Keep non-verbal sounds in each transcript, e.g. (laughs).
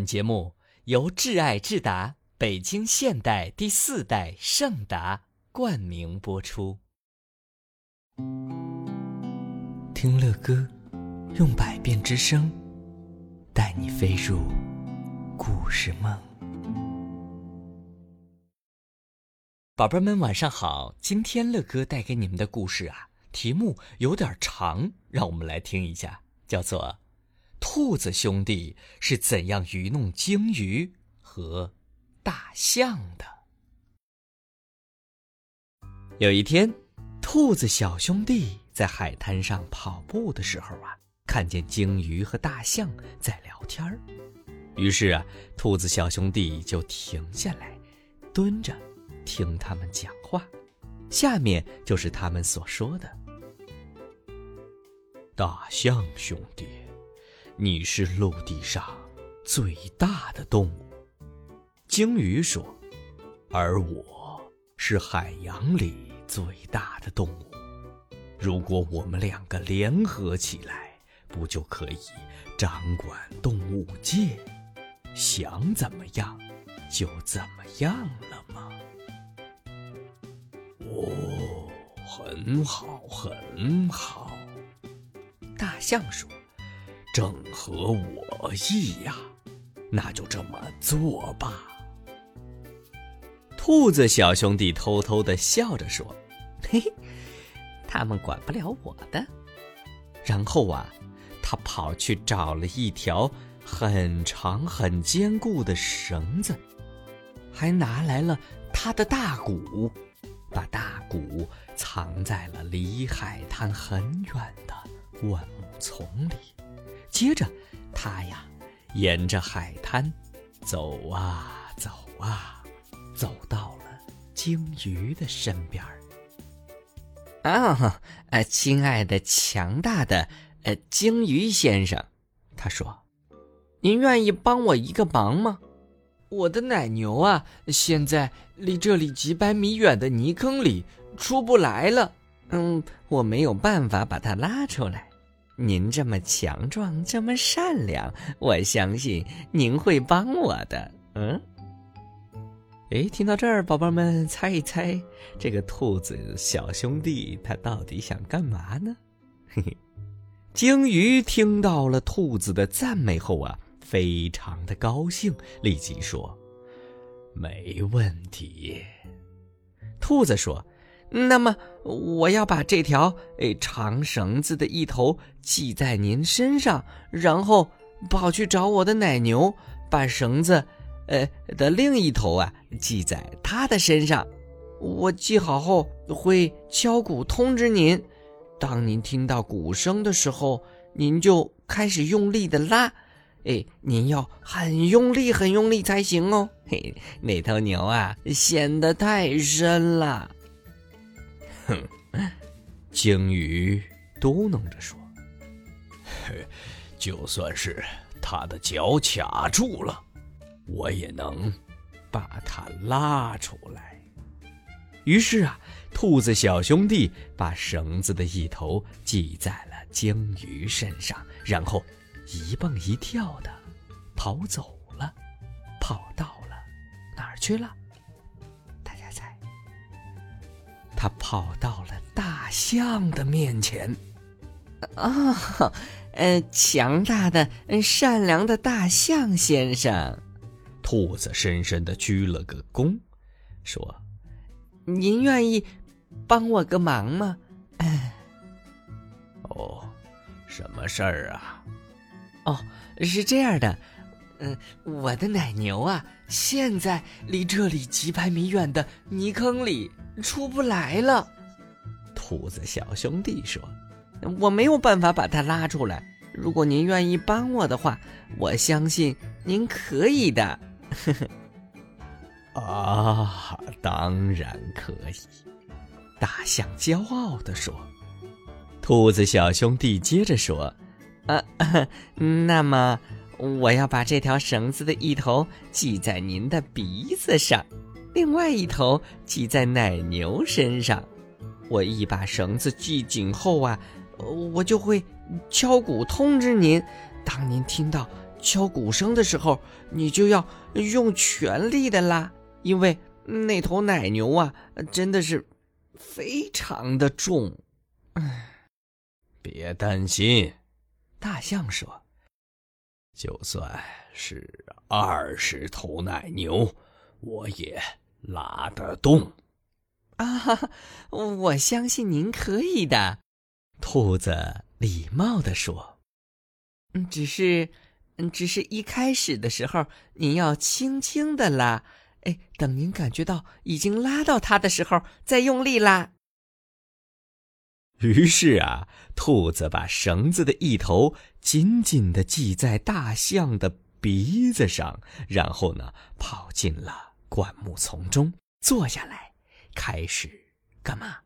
本节目由挚爱智达北京现代第四代圣达冠名播出。听乐哥，用百变之声，带你飞入故事梦。宝贝们，晚上好！今天乐哥带给你们的故事啊，题目有点长，让我们来听一下，叫做。兔子兄弟是怎样愚弄鲸鱼和大象的？有一天，兔子小兄弟在海滩上跑步的时候啊，看见鲸鱼和大象在聊天儿。于是啊，兔子小兄弟就停下来，蹲着听他们讲话。下面就是他们所说的：“大象兄弟。”你是陆地上最大的动物，鲸鱼说，而我是海洋里最大的动物。如果我们两个联合起来，不就可以掌管动物界，想怎么样就怎么样了吗？哦，很好，很好。大象说。正合我意呀，那就这么做吧。兔子小兄弟偷偷的笑着说：“嘿嘿，他们管不了我的。”然后啊，他跑去找了一条很长很坚固的绳子，还拿来了他的大鼓，把大鼓藏在了离海滩很远的灌木丛里。接着，他呀，沿着海滩走啊走啊，走到了鲸鱼的身边儿。啊，呃，亲爱的、强大的呃鲸鱼先生，他说：“您愿意帮我一个忙吗？我的奶牛啊，现在离这里几百米远的泥坑里出不来了。嗯，我没有办法把它拉出来。”您这么强壮，这么善良，我相信您会帮我的。嗯，哎，听到这儿，宝宝们猜一猜，这个兔子小兄弟他到底想干嘛呢？嘿嘿，鲸鱼听到了兔子的赞美后啊，非常的高兴，立即说：“没问题。”兔子说。那么，我要把这条诶长绳子的一头系在您身上，然后跑去找我的奶牛，把绳子，呃的另一头啊系在它的身上。我系好后会敲鼓通知您，当您听到鼓声的时候，您就开始用力的拉，哎，您要很用力、很用力才行哦。嘿，那头牛啊，陷得太深了。哼，(laughs) 鲸鱼嘟囔着说：“ (laughs) 就算是它的脚卡住了，我也能把它拉出来。”于是啊，兔子小兄弟把绳子的一头系在了鲸鱼身上，然后一蹦一跳的跑走了，跑到了哪儿去了？他跑到了大象的面前，啊，呃，强大的、善良的大象先生，兔子深深的鞠了个躬，说：“您愿意帮我个忙吗？”哦，什么事儿啊？哦，是这样的，嗯，我的奶牛啊，现在离这里几百米远的泥坑里。出不来了，兔子小兄弟说：“我没有办法把它拉出来。如果您愿意帮我的话，我相信您可以的。(laughs) ”啊，当然可以！大象骄傲地说。兔子小兄弟接着说：“啊，(laughs) 那么我要把这条绳子的一头系在您的鼻子上。”另外一头系在奶牛身上，我一把绳子系紧后啊，我就会敲鼓通知您。当您听到敲鼓声的时候，你就要用全力的拉，因为那头奶牛啊，真的是非常的重。唉，别担心，大象说：“就算是二十头奶牛，我也拉得动。”啊，我相信您可以的，兔子礼貌地说：“嗯，只是，嗯，只是一开始的时候，您要轻轻的拉，哎，等您感觉到已经拉到它的时候，再用力拉。”于是啊，兔子把绳子的一头紧紧的系在大象的鼻子上，然后呢，跑进了灌木丛中，坐下来。开始干嘛？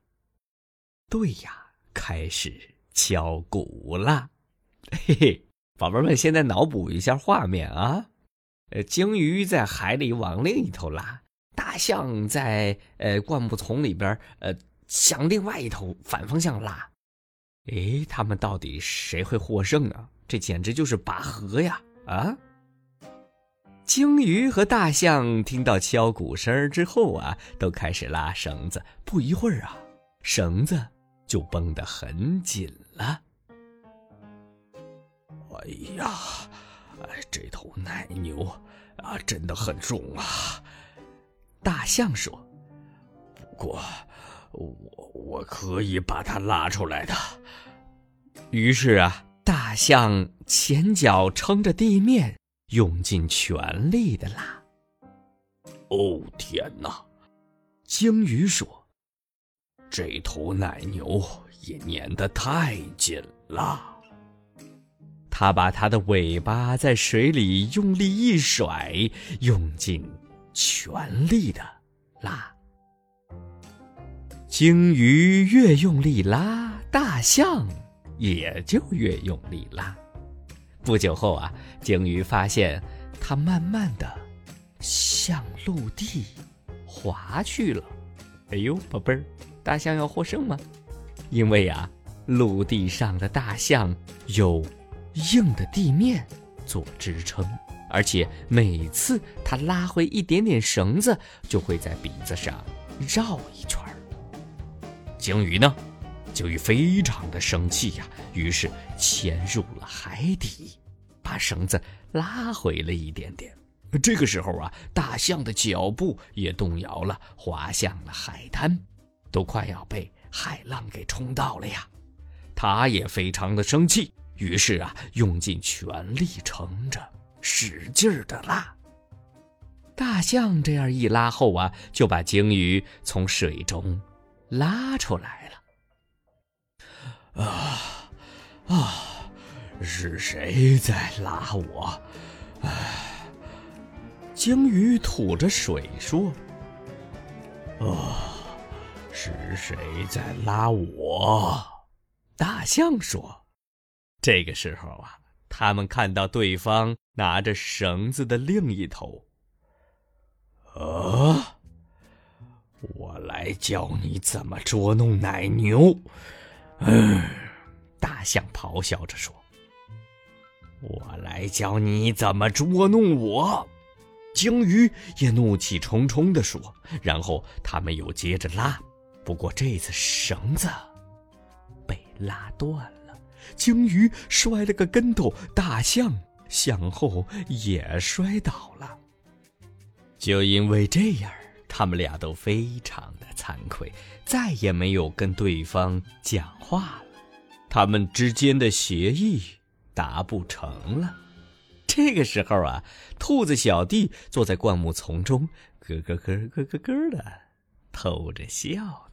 对呀，开始敲鼓了。(laughs) 嘿嘿，宝贝们，现在脑补一下画面啊。呃，鲸鱼在海里往另一头拉，大象在呃灌木丛里边呃向另外一头反方向拉。哎，他们到底谁会获胜啊？这简直就是拔河呀！啊！鲸鱼和大象听到敲鼓声之后啊，都开始拉绳子。不一会儿啊，绳子就绷得很紧了。哎呀，这头奶牛啊，真的很重啊！大象说：“不过，我我可以把它拉出来的。”于是啊，大象前脚撑着地面。用尽全力的拉。哦天哪！鲸鱼说：“这头奶牛也粘得太紧了。”它把它的尾巴在水里用力一甩，用尽全力的拉。鲸鱼越用力拉，大象也就越用力拉。不久后啊，鲸鱼发现它慢慢的向陆地滑去了。哎呦，宝贝儿，大象要获胜吗？因为啊，陆地上的大象有硬的地面做支撑，而且每次它拉回一点点绳子，就会在鼻子上绕一圈。鲸鱼呢？鲸鱼非常的生气呀，于是潜入了海底，把绳子拉回了一点点。这个时候啊，大象的脚步也动摇了，滑向了海滩，都快要被海浪给冲到了呀。他也非常的生气，于是啊，用尽全力撑着，使劲的拉。大象这样一拉后啊，就把鲸鱼从水中拉出来了。啊啊！是谁在拉我？唉，鲸鱼吐着水说：“啊，是谁在拉我？”大象说：“这个时候啊，他们看到对方拿着绳子的另一头。啊，我来教你怎么捉弄奶牛。”嗯，大象咆哮着说：“我来教你怎么捉弄我。”鲸鱼也怒气冲冲地说。然后他们又接着拉，不过这次绳子被拉断了，鲸鱼摔了个跟头，大象向后也摔倒了。就因为这样。他们俩都非常的惭愧，再也没有跟对方讲话了。他们之间的协议达不成了。这个时候啊，兔子小弟坐在灌木丛中，咯咯咯咯咯咯的偷着笑。